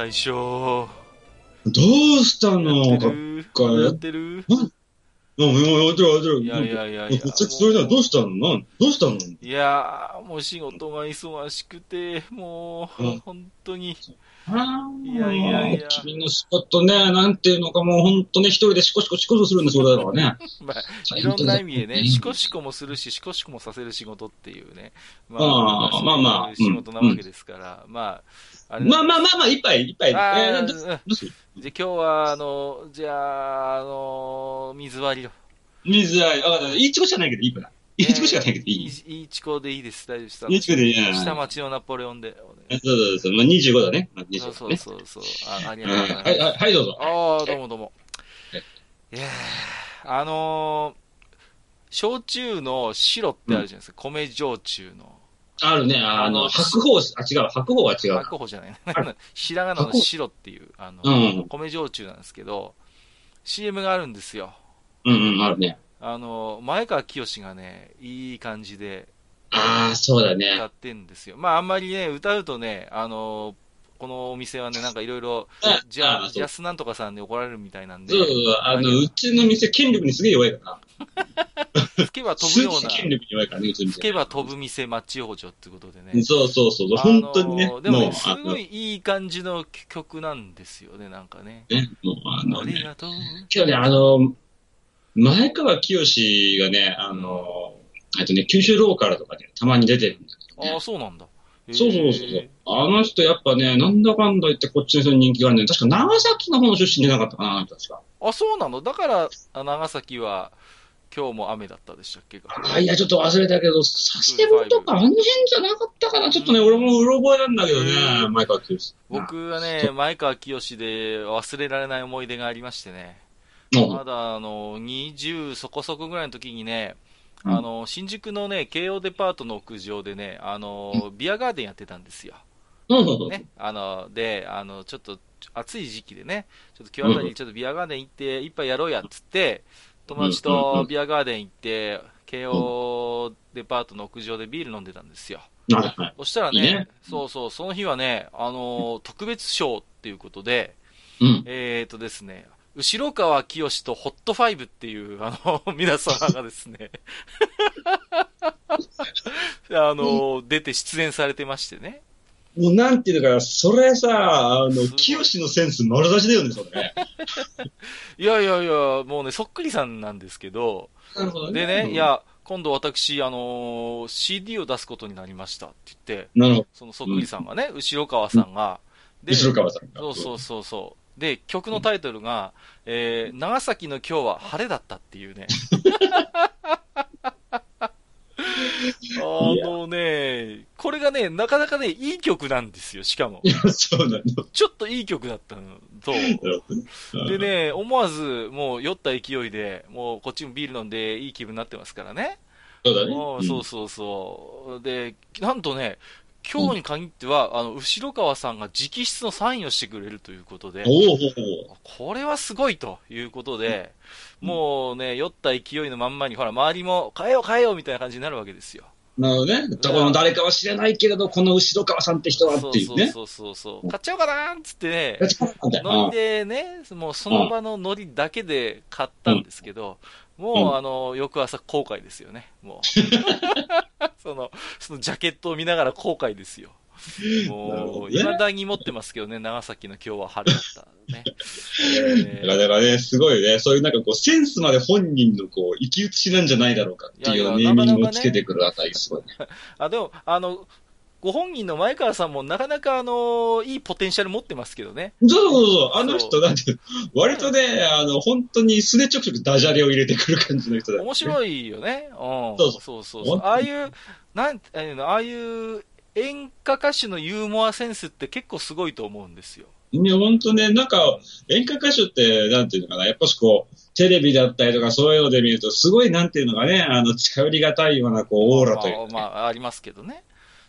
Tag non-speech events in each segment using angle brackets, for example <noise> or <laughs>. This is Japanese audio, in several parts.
大将。どうしたの？やっやってる。やってる、やってる。いやいやいやいや。こっどうしたの？なん？どうしたの？いやーもう仕事が忙しくてもう、うん。本当に。あいやいやいや。君の仕事ね、なんていうのかもう本当ね、一人でシコシコシコシコするんですよ、だからね。まあいろんな意味でね、シコシコもするし、シコシコもさせる仕事っていうね、まああまあまあ仕事なわけですから、まあ、あれまあまあまあまあ、一杯、一杯。えあーー、どどうじゃあ今日は、あの、じゃあ、あの、水割りを。水合い、あ、いいチコしかないけどいいかな。いいチコしかないけどいい。いいいちこでいいです、大丈夫です。いいチコでいいや。下町のナポレオンで。そうそうそう。まあ、25だね。まあ、25そうそう。そうそう。あありうんがとうございます。はい、はい、はい、どうぞ。ああ、どうもどうもえ。いやーあのー、焼酎の白ってあるじゃないですか。米焼酎の。あるね、ああのの、白鵬、あ、違う、白鵬は違う。白鵬じゃない。<laughs> ひらがなの白っていう、あの、うん、米焼酎なんですけど、CM があるんですよ。うん、うん、あるね。あの、前川清がね、いい感じでああ、そうだ歌ね。ってんですよ。まあ、あんまりね、歌うとね、あの、このお店はね、なんかいろいろあ、じゃあ、ジャスなんとかさんに怒られるみたいなんでそう、あの、うちの店、権力にすげえ弱いからな。<laughs> 吹けば飛ぶような <laughs> 権力に弱いからね、うちの店。吹けば飛ぶ店、マッチ王女ってことでね。そうそうそう、本当にねでもすごいいい感じの曲なんですよね、なんかね。ね、もう、あのね、ありがとう。けどね、あの、前川清がね、あの、えっとね、九州ローカルとかでたまに出てるんだけどねああ、そうなんだ。そうそうそうそう。あの人やっぱね、なんだかんだ言ってこっちの人に人気があるんだよ。確か長崎の方の出身じゃなかったかな、確か。あ、そうなの？だから、あ長崎は、今日も雨だったでしたっけ？あ、いや、ちょっと忘れたけど、佐世保とかあの辺じゃなかったかな。ちょっとね、俺もうろ覚えなんだけどへね、ー前川清。僕はね、前川清で忘れられない思い出がありましてね。もまだ、あの、20そこそこぐらいの時にね、うんあの、新宿のね、京王デパートの屋上でね、あの、ビアガーデンやってたんですよ。ね。あの、で、あの、ちょっと、暑い時期でね、ちょっと今日あたりにちょっとビアガーデン行って、一杯やろうやっつって、友達とビアガーデン行って、京王デパートの屋上でビール飲んでたんですよ。そしたらね、いいねそうそう、その日はね、あの、特別賞っていうことで、うん。えーとですね、後川清とホットファイブっていう、あの、<laughs> 皆様がですね、<laughs> あの、出て出演されてましてね。もうなんていうのかな、それさ、あの清のセンス丸出しだよね、それね。<laughs> いやいやいや、もうね、そっくりさんなんですけど、なるほどでね、い、や、今度私、あの CD を出すことになりましたって言って。そのそっくりさんがね、後川さんが、で、後ろ川さんが。そうそうそうそう。で、曲のタイトルが、えー、長崎の今日は晴れだったっていうね。<laughs> あのね、これがね、なかなかね、いい曲なんですよ、しかもそうなの。ちょっといい曲だったのと、で、ね、思わず、もう酔った勢いで、もうこっちもビール飲んでいい気分になってますからね。そうだね。そうそうそう。で、なんとね、今日に限っては、あの、後川さんが直筆のサインをしてくれるということで、これはすごいということで、もうね、酔った勢いのまんまに、ほら、周りも変えよう変えようみたいな感じになるわけですよ。なるほどね。どこの誰かは知らないけれど、この後ろ川さんって人はそうっていうね。そうそうそう。買っちゃおうかなーっつってね、やっちまったんだよノリでね、もうその場のノリだけで買ったんですけど、もうあの、翌朝後悔ですよね、もう。<laughs> その、そのジャケットを見ながら後悔ですよ。もう、どね未だに持ってますけどね、長崎の今日は晴れだった。ね。えーだからね、すごいね、そういうなんかこう、センスまで本人のこう、生き写しなんじゃないだろうかっていういやいやネーミングをつけてくるあたり、すごいね。<laughs> あ、でも、あの、ご本人の前川さんもなかなかあの、いいポテンシャル持ってますけどね。そうそうそう、あの人、なんていうの割とね、あの、本当に素でちょくちょくダジャレを入れてくる感じの人だ、ね。面白いよね。うん。そうそうそうそう。ああいう、なんて、ああいうのああいう演歌歌手のユーモアセンスって結構すごいと思うんですよ。いや、本当ね、なんか、演歌歌手って、なんていうのかな、やっぱしこう、テレビだったりとかそういうので見ると、すごい、なんていうのかね、あの、近寄りがたいような、こう、オーラというか、ね。まあ、まあ、ありますけどね。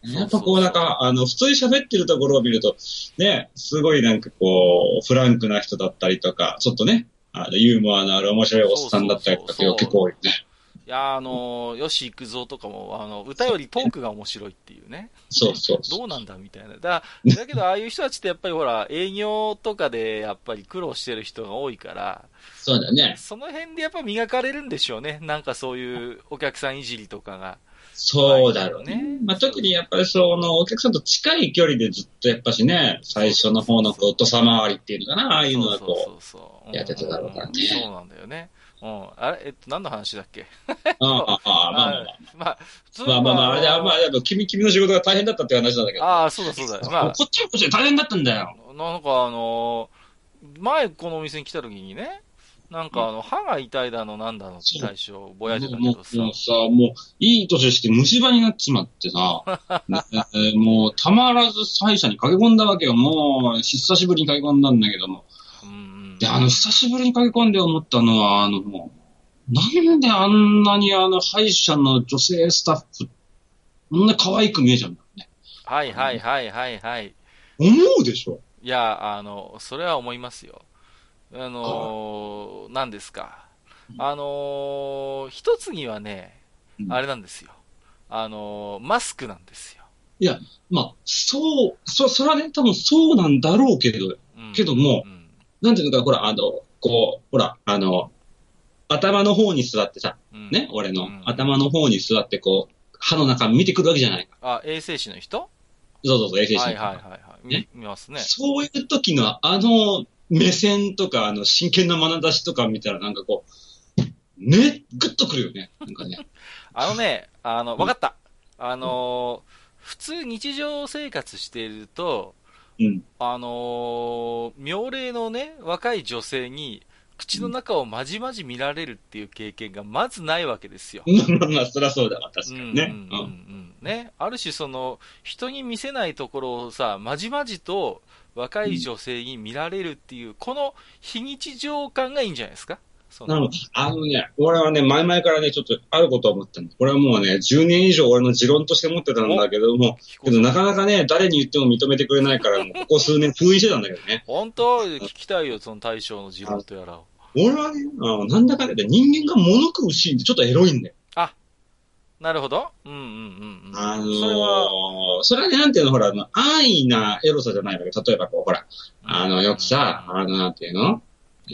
やっぱこうなんか、あの、普通に喋ってるところを見ると、ね、すごいなんかこう、フランクな人だったりとか、ちょっとね、あの、ユーモアのある面白いおっさんだったりとか、結構多いね。いや、あの、吉幾三とかも、あの、歌よりトークが面白いっていうね。そうそうそう。どうなんだみたいな。だだけど、ああいう人たちってやっぱりほら、営業とかでやっぱり苦労してる人が多いから、そうだね。その辺でやっぱ磨かれるんでしょうね。なんかそういうお客さんいじりとかが。そうだろうね。ねまあ、特にやっぱりその、お客さんと近い距離でずっとやっぱしね、最初の方のこう、土佐回りっていうのかな、ああいうのはこう、やってただろうからねそうなんだよね。うん。あれえっと、何の話だっけ？ああ、ああ、まあまあまあ。まあ、普通まあまあまあ、あれだ、まあ、でも君、君の仕事が大変だったって話なんだけど。ああ、そうだそうだ。まこっちはこっちで大変だったんだよ。あ、なんかあのー前このお店に来た時にね、なんかあの、歯が痛いだのなんだのって最初ぼやいてたけもどさう、もうさ、もう、いい年して虫歯になっちまってさ、ね <laughs> えーもう、たまらず歯医者に駆け込んだわけよ。もう、久しぶりに駆け込んだんだけども。で、あの、久しぶりに駆け込んで思ったのは、あの、もう、なんであんなにあの、歯医者の女性スタッフ、こんな可愛く見えちゃうんだろうね。はいはいはいはいはい。思うでしょいや、あの、それは思いますよ。あのー、何ですか。あのー、一つにはね、うんあれなんですよ。あのー、マスクなんですよ。いや、まあ、そう、そ、それはね、多分そうなんだろうけど、うんけどもうんなんていうのか、ほら、あの、こう、ほら、あの、頭の方に座ってさ、うんね、俺のうん頭の方に座って、こう、歯の中見てくるわけじゃないか。あ、衛生士の人？そうそうそう、衛生士のはいはいはいはい。見ね見ますね。そういう時のあの目線とか、あの真剣な眼差しとか見たらなんかこう、ね、ぐっとくるよね。なんかね。あのね、あの、わかった。あのー、普通日常生活していると、うん。あのー、妙齢のね、若い女性に、口の中をまじまじ見られるっていう経験がまずないわけですよ。<laughs> まあそりゃそうだわ、確かうんにね。うんうんうんね。ある種その、人に見せないところをさ、まじまじと若い女性に見られるっていう、この非日常感がいいんじゃないですか？なのあのね、俺はね、前々からね、ちょっとあることを思ったんだ。これはもうね、10年以上俺の持論として持ってたんだけども、けどなかなかね、誰に言っても認めてくれないから、<laughs> もうここ数年封印してたんだけどね。本当？聞きたいよ、その大将の持論とやらを。俺はね、なんだかんだで人間が物食うシーンってちょっとエロいんだよ。なるほど。うんうんうんうん。あのーそれは、それはね、なんていうの、ほら、安易なエロさじゃないわけ。例えばこう、ほら、あの、よくさ、あの、なんていうの？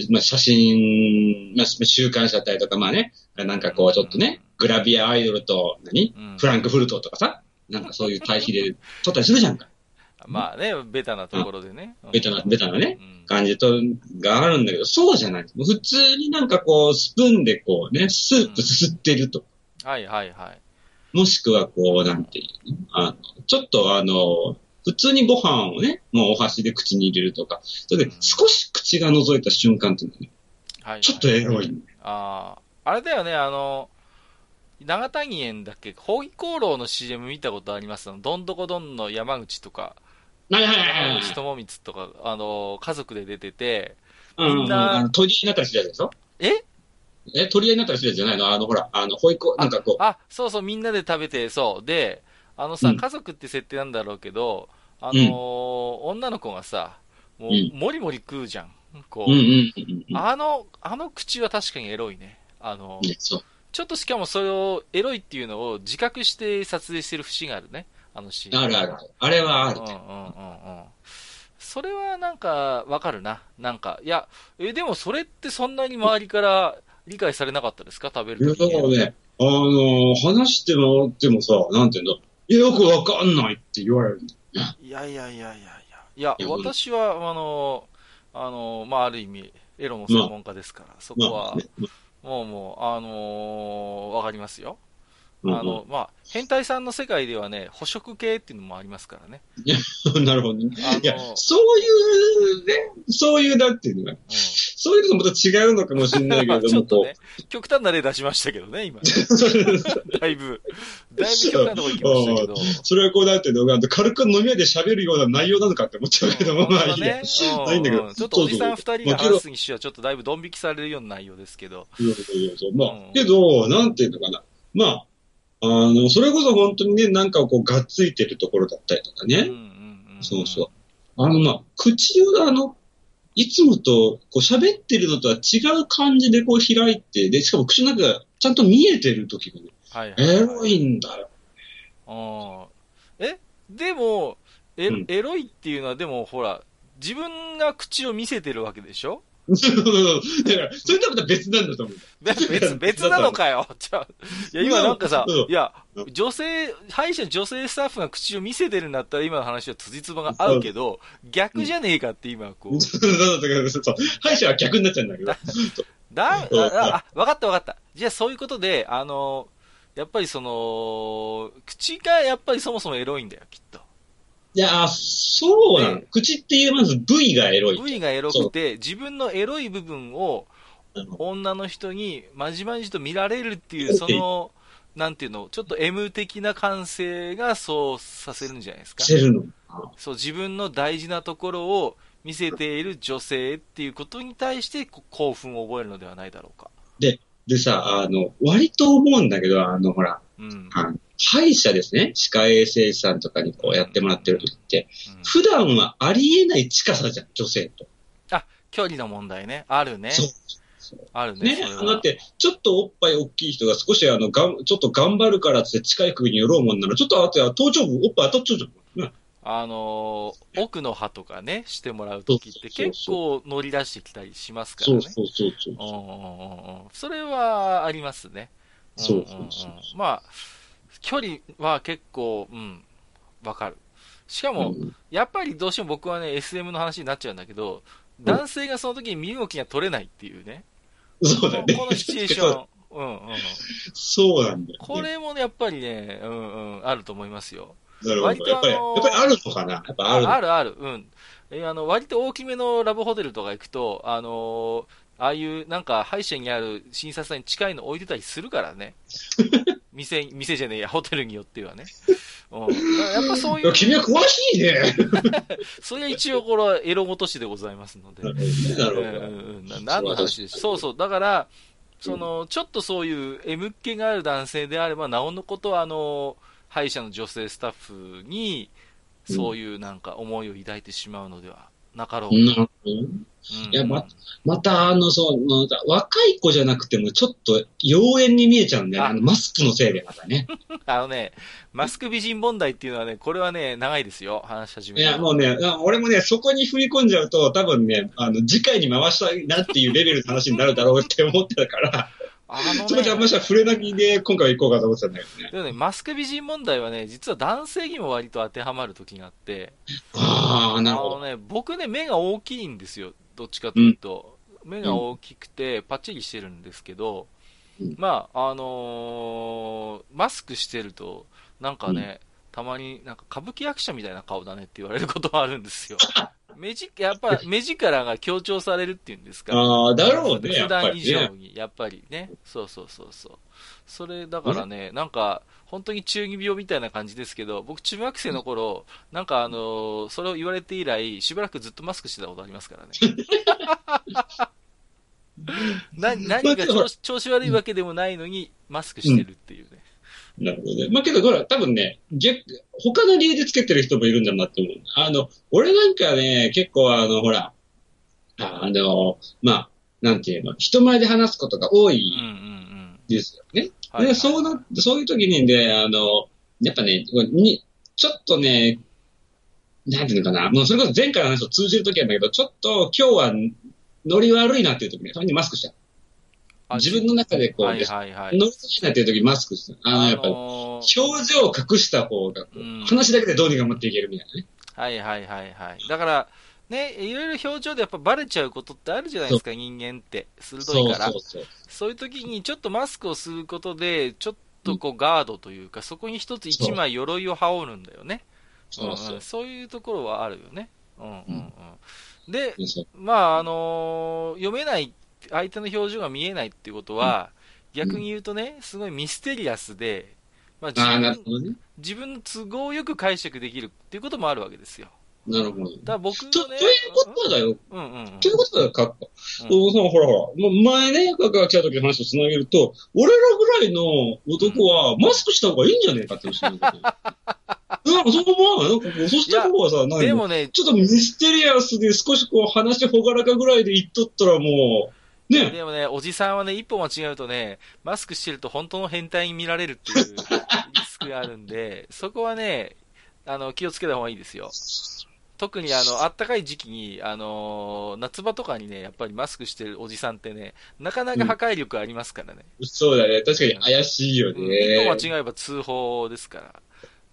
まあ、写真、まあ、週刊誌だったりとか、まあね、なんかこう、ちょっとね、グラビアアイドルと、何？うんフランクフルトとかさ、なんかそういう対比で撮ったりするじゃんか。まあね、ベタなところでね。ベタな、ベタなね、うん感じと、があるんだけど、そうじゃない。普通になんかこう、スプーンでこうね、スープすすってると。はいはいはい。もしくはこう、なんていうの？あの、ちょっとあの、普通にご飯をね、もうお箸で口に入れるとか、それで少し口が覗いた瞬間っていうのはね、はいはいちょっとエロい。んだよ。ああ、あれだよね、あの、長谷園だっけ、ホイコーローの CM 見たことあります？のどんどこどんの山口とか、はいはいはいはい山口智光とか、あの、家族で出てて、うんみんなあの取り合いになったりするやつでしょ？え？え、取り合いになったりするやつじゃないの？あの、ほら、あの、保育、なんかこう、あ、そうそう、みんなで食べて、そう。で、あのさ、うん家族って設定なんだろうけど、あのー女の子がさ、もううん、もりもり食うじゃん。こう、うんうんうんうん。あの、あの口は確かにエロいね。あの。ちょっとしかもそれを、エロいっていうのを自覚して撮影してる節があるね。あのシーン。あるあるある。あれはあるうんうんうんうん。それはなんか、わかるな。なんか、いや、え、でもそれってそんなに周りから理解されなかったですか？食べいや、るときに。だからね、あの、話してもらってもさ、なんていうの、いやよくわかんないって言われるんだよね。いやいやいやいやいや。いやい、や私は、あの、あの、まあ、ある意味、エロの専門家ですから、そこは、まあね、もうもう、あのーわかりますよ。あの、まあ、変態さんの世界ではね、捕食系っていうのもありますからね。<laughs> なるほどね。いや、そういうね、そういう、なんていうの？かなうそういうのとまた違うのかもしれないけども、<laughs> ちょっとこね、極端な例出しましたけどね、今。<laughs> だいぶ、だいぶ極端なとこ行きましたけど。それはこう、なんていうのが、軽く飲み屋で喋るような内容なのかって思っちゃうけども、まあいいや。ね、うんないんだけどうんちょっとおじさん二人が話すにしては、ちょっとだいぶドン引きされるような内容ですけど。まあ、うんけど、なんていうのかな。まあ、あの、それこそ本当にね、なんかこう、がっついてるところだったりとかね。そうそう。あの、まあ、口をあの、いつもと、こう喋ってるのとは違う感じでこう開いて、で、しかも口の中がちゃんと見えてる時がね、はいはいはい。エロいんだよ。あーえ？でも、エうんエロいっていうのは、でもほら、自分が口を見せてるわけでしょ？そうそうそうだから、それとはまた別なんだと思う。べ別、別なのかよ。じゃあいや、今なんかさうん、いやうん、女性、歯医者女性スタッフが口を見せてるんだったら今の話は辻褄が合うけど、逆じゃねえかって今こう。そう <laughs> そうそうそうそう。歯医者は逆になっちゃうんだけど。だ、あ、わかったわかった。じゃあそういうことで、あの、やっぱりその、口がやっぱりそもそもエロいんだよ、きっと。いやー、そうなの。ね口っていうまず部位がエロい。部位がエロくて、自分のエロい部分を女の人にまじまじと見られるっていう、その、なんていうの、ちょっと M 的な感性がそうさせるんじゃないですか。せるの。そう、自分の大事なところを見せている女性っていうことに対してこ興奮を覚えるのではないだろうか。でさ、あの、割と思うんだけど、あの、ほら、うん。あの歯医者ですね。歯科衛生士さんとかにこうやってもらってる時って、うん普段はありえない近さじゃん、女性と。距離の問題ね。あるね。そう。あるね。ねだって、ちょっとおっぱい大きい人が少しあの、がん、ちょっと頑張るからって近い首に寄ろうもんなら、ちょっとあとは頭頂部、おっぱい当たっちゃうじゃん。ねあのー奥の歯とかね、してもらうときって結構乗り出してきたりしますからね。そうそうそうそれはありますね。そううんうんうんそうそうまあ、距離は結構、うん、わかる。しかも、うんやっぱりどうしても僕はね、SM の話になっちゃうんだけど、男性がその時に身動きが取れないっていうね。そうだね。このシチュエーション。<laughs> うんうん。そうなんだよ、ね。これもね、やっぱりね、うんうん、あると思いますよ。なるほど。割とやっぱり、あのーやっぱりあるのかな？やっぱあるのあるある、うん。えあの、割と大きめのラブホテルとか行くと、あのーああいう、なんか、歯医者にある診察台に近いの置いてたりするからね。<laughs> 店、店じゃねえや、ホテルによってはね。うん。やっぱそういう、君は詳しいね。<laughs> それが一応これはエロごとしでございますので。なるほど。うん何の話ですそうそう。だから、その、ちょっとそういう M っ気がある男性であれば、なおのことは、あの、歯医者の女性スタッフに、そういうなんか思いを抱いてしまうのではなかろうか。なるほど。うんいやままた、あの、その、若い子じゃなくても、ちょっと、妖艶に見えちゃうんだよね。ああの、マスクのせいでまたね。<laughs> あのね、マスク美人問題っていうのはね、これはね、長いですよ、話し始めいや、もうね、俺もね、そこに振り込んじゃうと、多分ね、あの、次回に回したいなっていうレベルの話になるだろうって思ってたから、あのそこじゃあんまね、しは触れなきで、今回は行こうかと思ってたんだけどね。でもね、マスク美人問題はね、実は男性にも割と当てはまる時があって、ああ、なるほど。あのね、僕ね、目が大きいんですよ。どっちかというと。目が大きくて、パッチリしてるんですけど、うんまあ、あのーマスクしてると、なんかね、たまになんか歌舞伎役者みたいな顔だねって言われることがあるんですよ。<laughs> 目じ、やっぱ目力が強調されるっていうんですか。ああ、だろうね、や普段以上ね。に、やっぱりね。そうそうそうそう。それ、だからね、なんか、本当に中二病みたいな感じですけど、僕中学生の頃、なんかあのーそれを言われて以来、しばらくずっとマスクしてたことありますからね。<laughs> な何か調子調子悪いわけでもないのに、マスクしてるっていうね。なるほどね。まあけど、ほら、多分ね、逆、他の理由でつけてる人もいるんだなって思う。あの、俺なんかね、結構あの、ほら、あの、まあ、なんていうの、人前で話すことが多うんうんいうん。ですよね。はいはいで、そうな、そういう時にね、あの、やっぱね、に、ちょっとね、なんていうのかな、もうそれこそ前回の話と通じる時なんだけど、ちょっと今日はノリ悪いなっていう時に、たまにマスクした。あ自分の中でこう、はいはいはい。ノリ悪いなっていう時にマスクした。あの、やっぱ表情を隠した方がこう、うん話だけでどうにか持っていけるみたいなね。はいはいはいはい。だから、ね、いろいろ表情でやっぱバレちゃうことってあるじゃないですか、人間って。鋭いから。そういう時にちょっとマスクをすることで、ちょっとこうガードというか、そこに一つ一枚鎧を羽織るんだよね。そうそううんそういうところはあるよね。うんうんうん。で、まあ、あのー読めない、相手の表情が見えないっていうことは、逆に言うとね、すごいミステリアスで、まあ、自分ね。自分の都合よく解釈できるっていうこともあるわけですよ。なるほど。だ僕のと、いう、ことだよ。うんうんうん。ということだよ、カッコ。うんそうそうほらほら。前ね、カッコが来た時の話をつなげると、俺らぐらいの男はマスクした方がいいんじゃねえかって話なんだけど。<laughs> なんかそう思わない？なんかこう、そした方がさ、なんかでもね、ちょっとミステリアスで少しこう話ほがらかぐらいで言っとったらもう、ね。でもね、おじさんはね、一歩間違うとね、マスクしてると本当の変態に見られるっていうリスクがあるんで、そこはね、あの、気をつけた方がいいですよ。特にあの、暖かい時期に、あのー夏場とかにね、やっぱりマスクしてるおじさんってね、なかなか破壊力ありますからね。そうだね。確かに怪しいようんね。一歩間違えば通報ですから。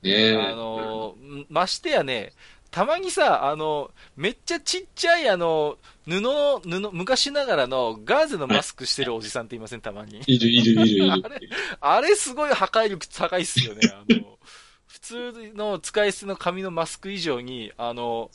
ねあのーましてやね、たまにさ、あの、めっちゃちっちゃいあの、布の、布、昔ながらのガーゼのマスクしてるおじさんっていません、たまに。いるいるいるいる。<laughs> あれすごい破壊力高いっすよね。あの、普通の使い捨ての紙のマスク以上に、あの。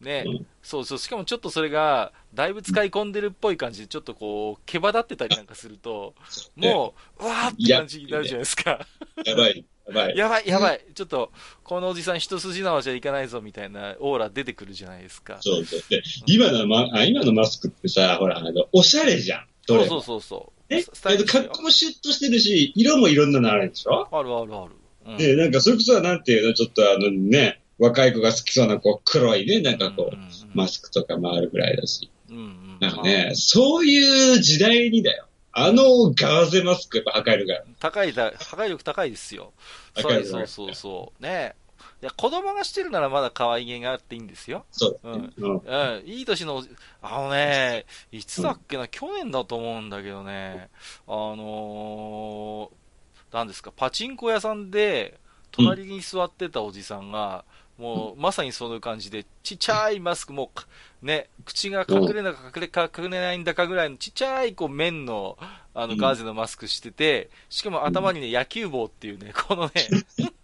ねうん、そうそう、しかもちょっとそれが、だいぶ使い込んでるっぽい感じで、ちょっとこう、毛羽立ってたりなんかすると、もう、うわーって感じになるじゃないですか。やばい。やばい。やばい、やばい。ちょっと、このおじさん一筋縄じゃいかないぞ、みたいなオーラ出てくるじゃないですか。そうそう。で、今のま、あ今のマスクってさ、ほら、あの、おしゃれじゃん。どれもそうそうそうそう。ね？スタイリッシュよ格好もシュッとしてるし、色もいろんなのあるでしょ？あるあるある。うんで、なんか、それこそなんていうの、ちょっとあのね、若い子が好きそうな、こう、黒いね、なんかこう、うんうんうんマスクとかもあるぐらいだし。うんうんなんかね、そういう時代にだよ。あのガーゼマスクやっぱ破壊るから。高いだ、破壊力高いですよ。そうそうそうそう。ねいや、子供がしてるならまだ可愛げがあっていいんですよ。そうだね。うん。うん、いい年のあのね、いつだっけな、去年だと思うんだけどね、あのー、なんですか、パチンコ屋さんで、隣に座ってたおじさんが、もう、まさにそういう感じで、ちっちゃいマスク、もう、ね、口が隠れなか隠れか、隠れないんだかぐらいのちっちゃい、こう、面の、あの、ガーゼのマスクしてて、しかも頭にね、野球帽っていうね、このね、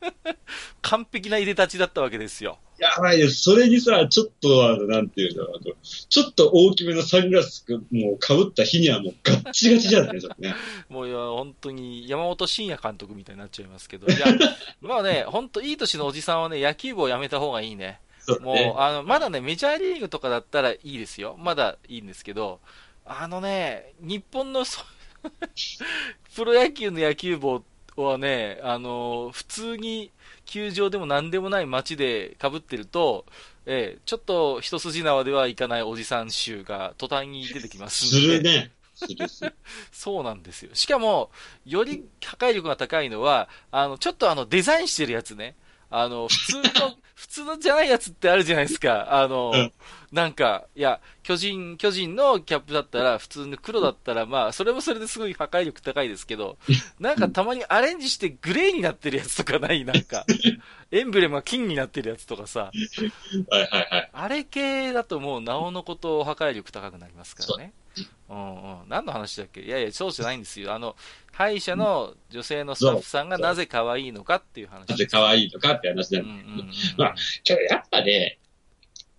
<laughs> 完璧な入れ立ちだったわけですよ。やばいです。それにさ、ちょっとあの、なんていうの、あの、ちょっと大きめのサングラス、もう被った日にはもうガッチガチじゃんね、それね。もういや、本当に山本慎也監督みたいになっちゃいますけど、いや、<laughs> まあね、本当いい年のおじさんはね、野球部をやめた方がいいね。もう。あの、まだね、メジャーリーグとかだったらいいですよ。まだいいんですけど、あのね、日本のそ <laughs> プロ野球の野球帽はね、あの、普通に球場でも何でもない街で被ってると、ええちょっと一筋縄ではいかないおじさん臭が途端に出てきますすんで。するする。<laughs> そうなんですよ。しかも、より破壊力が高いのは、あの、ちょっとあの、デザインしてるやつね。あの、普通の、普通のじゃないやつってあるじゃないですか。あの、うんなんか、いや、巨人、巨人のキャップだったら、普通の黒だったら、まあ、それもそれですごい破壊力高いですけど、<laughs> なんかたまにアレンジしてグレーになってるやつとかない？なんか、<laughs> エンブレムが金になってるやつとかさ、はいはいはい。あれ系だともう、なおのこと破壊力高くなりますからね。うんうん。何の話だっけ？いやいや、そうじゃないんですよ。あの、歯医者の女性のスタッフさんがなぜ可愛いのかっていう話なぜ可愛いのかって話うなんんだうんうんうん。まあけどやっぱね、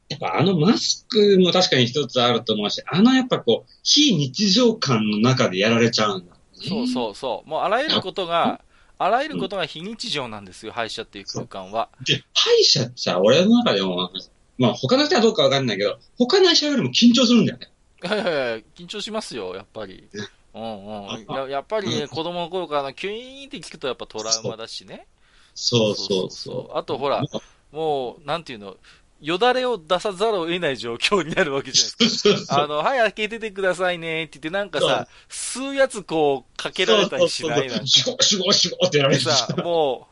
やっぱあのマスクも確かに一つあると思うし、あのやっぱこう、非日常感の中でやられちゃうんだ、ね。そうそうそう。もうあらゆることが、あらゆることが非日常なんですよ、歯医者っていう空間は。で、歯医者ってさ、俺の中でも、まあ他の人はどうかわかんないけど、他の医者よりも緊張するんだよね。いやいや緊張しますよ、やっぱり。うんうん。ややっぱりね、子供の頃からのキュイーンって聞くとやっぱトラウマだしね。そうそうそう。あとほら、もう、なんていうの、よだれを出さざるを得ない状況になるわけじゃないですか。あの、はい、開けててくださいねって言って、なんかさ、吸うやつこう、かけられたりしないなんか。シュゴシュゴシュゴってやられでてさ、も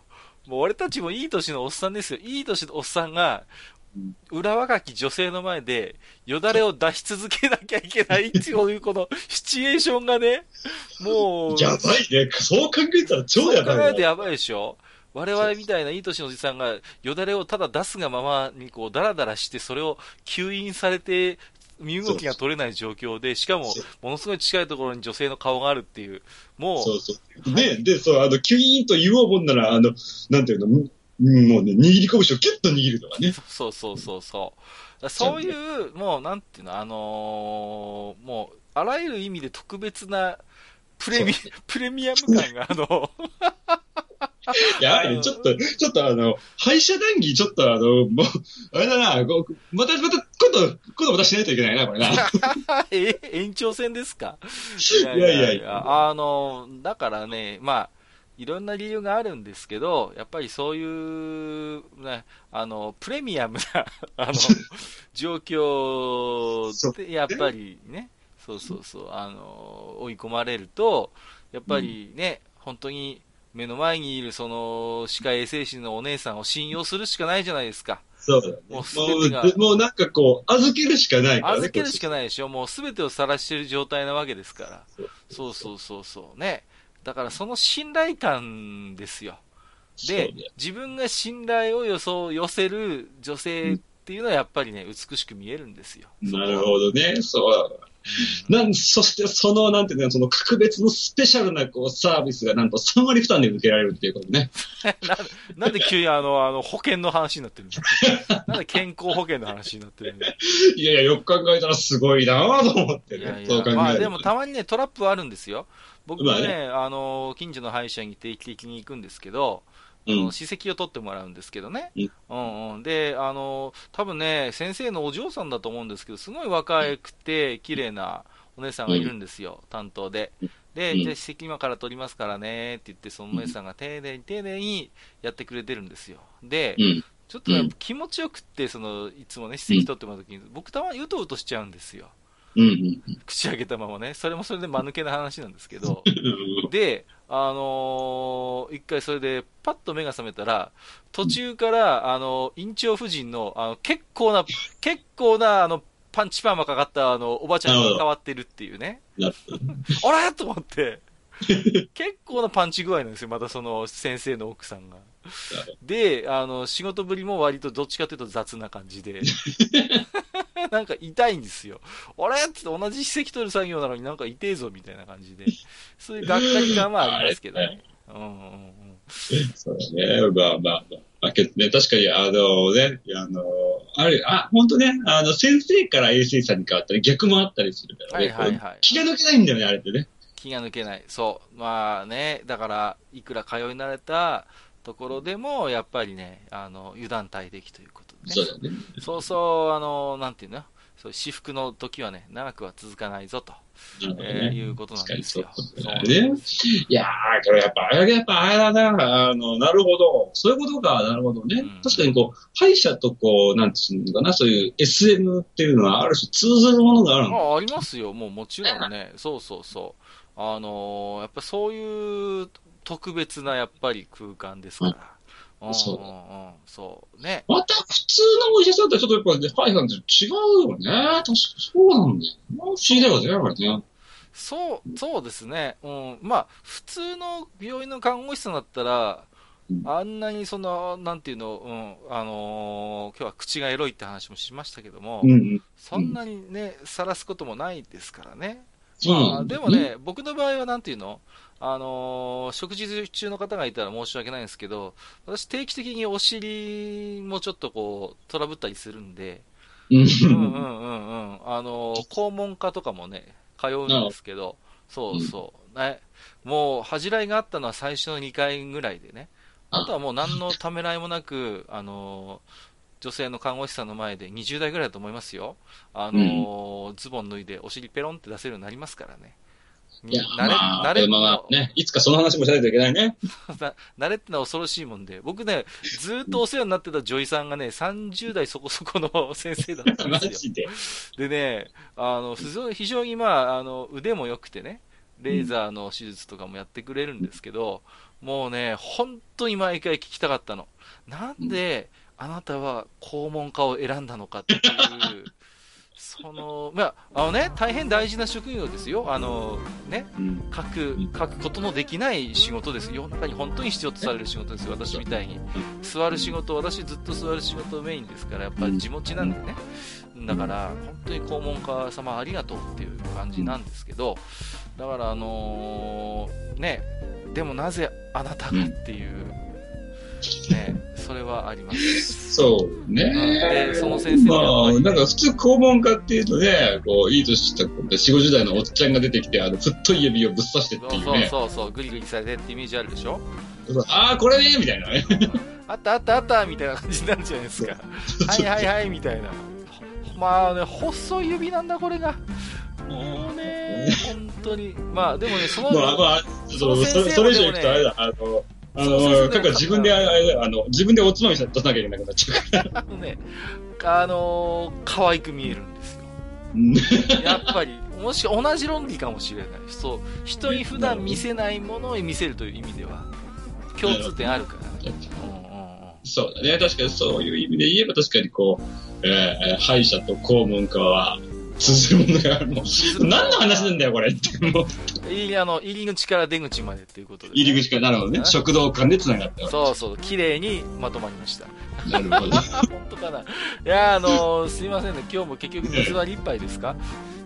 う、もう俺たちもいい年のおっさんですよ。いい年のおっさんが、裏若き女性の前で、よだれを出し続けなきゃいけないっていう、このシチュエーションがね、もう、やばいね。そう考えたら超やばいね。そう考えるとやばいでしょ我々みたいないい年のおじさんが、よだれをただ出すがままにこう、ダラダラして、それを吸引されて、身動きが取れない状況で、しかもものすごい近いところに女性の顔があるっていう、もう、そうそう。で、で、そう、あの、キュイーンと言おうもんなら、あの、なんていうの、もうね、握り拳をキュッと握るとかね。そうそうそうそう。だそういう、もう、なんていうの、あのーもう、あらゆる意味で特別な、プレミ、プレミアム感が、あの、いや、ちょっと、ちょっとあの、廃車談義、ちょっとあの、もう、あれだな、また、また、今度、今度またしないといけないな、これな。い <laughs> え、延長戦ですか？やいやいや。あの、だからね、まあ、いろんな理由があるんですけど、やっぱりそういう、ね、あの、プレミアムな、<laughs> あの、状況で、やっぱりね、そうそうそう、あの、追い込まれると、やっぱりね、本当に目の前にいるその歯科衛生士のお姉さんを信用するしかないじゃないですか。そうだね。もうも全てがう、もうなんかこう、預けるしかないからね。預けるしかないでしょ。もう全てを晒してる状態なわけですから。そうそうそうそう。ね。だからその信頼感ですよ。でね、自分が信頼を予想、寄せる女性っていうのはやっぱりね、美しく見えるんですよ。なるほどね。そう。なん、そして、その、なんていうの、その格別のスペシャルな、こう、サービスが、なんと3割負担で受けられるっていうことね。<laughs> ななんで急にあの、あの、保険の話になってるんですか？なんで健康保険の話になってるんですいやいや、よく考えたらすごいなぁと思ってね。いやいそう考えると。や、まあでもたまにね、トラップはあるんですよ。僕もね、まあねあの、近所の歯医者に定期的に行くんですけど、あうんの歯石を取ってもらうんですけどね。うんうんうん。で、あの、多分ね、先生のお嬢さんだと思うんですけど、すごい若くて、綺麗なお姉さんがいるんですよ、担当で。で、うんじゃあ歯石今から取りますからねって言って、そのお姉さんが丁寧に丁寧にやってくれてるんですよ。で、うん。ちょっと気持ちよくって、その、いつもね、歯石取ってもらうときに、僕たまにうとうとしちゃうんですよ。うん。うん。口開けたままね、それもそれで間抜けな話なんですけど、うん。で、あのー一回それでパッと目が覚めたら、途中から、あの、院長夫人の、あの、結構な、結構な、あの、パンチパーマかかった、あの、おばちゃんに変わってるっていうね。<laughs> あらと思って、結構なパンチ具合なんですよ、またその先生の奥さんが。<laughs> で、あの、仕事ぶりも割とどっちかというと雑な感じで。<laughs> なんか痛いんですよ。あれ？って同じ歯石取る作業なのになんか痛えぞみたいな感じで。そういうがっかり感はありますけどね。うんうんうん。そうだね。まあまあまあ。まあ、けどね、確かに、あのね、あの、あれ、あ、本当ね、あの、先生から衛生さんに変わったり、逆もあったりするからね。はいはいはい気が抜けないんだよね、あれってね。気が抜けない。そう。まあね、だから、いくら通い慣れたところでも、やっぱりね、あの、油断大敵ということでね。そうだよね。そうそう、あの、なんていうの？そう、私服の時はね、長くは続かないぞと、なるほどえーね。いうことなんですよ。ね。いやー、これやっぱ、あれやっぱあれだな、あの、なるほど。そういうことか、なるほどね。うん確かにこう、歯医者とこう、なんていうのかな、そういう SM っていうのは、ある種通ずるものがあるの。あありますよ、もうもちろんね、そうそうそう。あのーやっぱそういう特別なやっぱり空間ですから。うん、そううんうん、そう。ね。また普通のお医者さんとはちょっとやっぱ、ね、歯医者さんと違うよね。確かそうなんだよ。不思議だよね、やっぱりね。そう、そうですね。うん。まあ、普通の病院の看護師さんだったら、うんあんなにその、なんていうの、うん、あのー今日は口がエロいって話もしましたけども、うんうん。そんなにね、晒すこともないですからね。そうまあ、なんだよでもね、僕の場合はなんていうのあのー食事中の方がいたら申し訳ないんですけど、私定期的にお尻もちょっとこう、トラブったりするんで、うんうんうんうん。あのー肛門科とかもね、通うんですけど、そうそう。ね。もう、恥じらいがあったのは最初の2回ぐらいでね。あとはもう何のためらいもなく、あのー女性の看護師さんの前で20代ぐらいだと思いますよ。あのーズボン脱いでお尻ペロンって出せるようになりますからね。いや、慣れ、まあ、慣れまあまあね、いつかその話もしないといけないね。<laughs> な慣れってのは恐ろしいもんで、僕ね、ずーっとお世話になってた女医さんがね、30代そこそこの先生だったんマですよ。ジで？でね、あの、非常に、まあ、あの、腕も良くてね、レーザーの手術とかもやってくれるんですけど、もうね、本当に毎回聞きたかったの。なんで、あなたは肛門科を選んだのかっていう、<laughs> その、まあ、あのね、大変大事な職業ですよ。あの、ね、うん。書く、書くことのできない仕事です。世の中に本当に必要とされる仕事ですよ。私みたいに。座る仕事、私ずっと座る仕事メインですから、やっぱり地持ちなんでね。だから、本当に肛門家様ありがとうっていう感じなんですけど、だからあのーね、でもなぜあなたがっていう、ね、それはあります。そうね。でその先生まあ、なんか普通肛門家っていうとね、こう、いい年した4、50代のおっちゃんが出てきて、あの、太い指をぶっ刺してってそうそういうね。そうそう、グリグリされてってイメージあるでしょ？ああ、これねみたいなね。<laughs> あったあったあったみたいな感じになるじゃないですか。<laughs> はいはいはいみたいな。まあね、細い指なんだこれが。もうね、<laughs> 本当に。まあでもね、その、まあまあ、そう、それそれ以上行くとあれだ、あの、あの、かか自分で、あの、自分でおつまみさ出さなきゃいけなくなっちゃうから。あのね、あのー可愛く見えるんですよ。うんやっぱり、もし同じ論理かもしれない。そう。人に普段見せないものを見せるという意味では、共通点あるからそうだね。確かにそういう意味で言えば確かにこう、えー、歯医者と肛門家は通ずるものがある。もう、何の話なんだよ、これ入りあの入り口から出口までっていうことで、入り口から、なるほどね。食道間で繋がったわそうそう、綺麗にまとまりました。けなるほど。<laughs> 本当かな。いや、あのすいませんね、今日も結局水割り一杯ですか？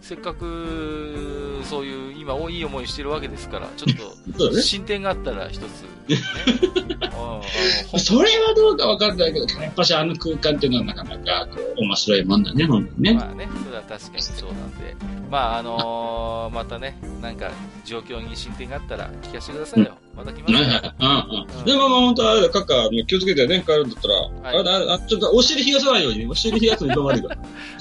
せっかく、そういう、今、いい思いしてるわけですから、ちょっと。<laughs> 進展があったら一つ、ね。<laughs> それはどうかわかんないけど、やっぱしあの空間っていうのはなかなか、こう、面白いもんだね、本当にね。まあね、それは確かにそうなんで、まああのーまたね、なんか状況に進展があったら聞かせてくださいよ。また来ますよ。はいはい。うんうん。でもまあ本当あれだ、カッカー、気をつけてね、帰るんだったら、あれだ、あれだちょっとお尻冷やさないようにね、お尻冷やすのに頑張ってくだ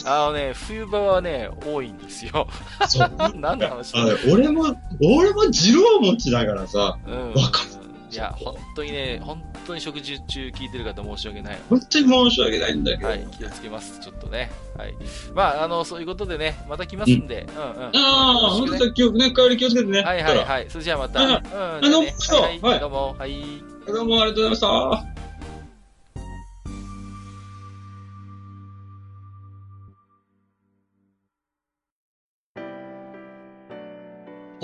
<laughs> あのね、冬場はね、多いんですよ。さい。そう。<laughs> 何の話俺も、俺も二郎持ちだからさ、うん。わかいや、本当にね、本当に食事中聞いてる方申し訳ない。本当に申し訳ないんだけど。はい、気をつけます。ちょっとね。はい。まあ、あの、そういうことでね、また来ますんで。うんうん。ああ、本当だ、今日ね、帰り気をつけてね。はいはいはい。それじゃあまた。はいうん。うはい、はいどうも。はい。どうもありがとうございました。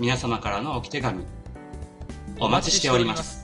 皆様からの置き手紙、お待ちしております。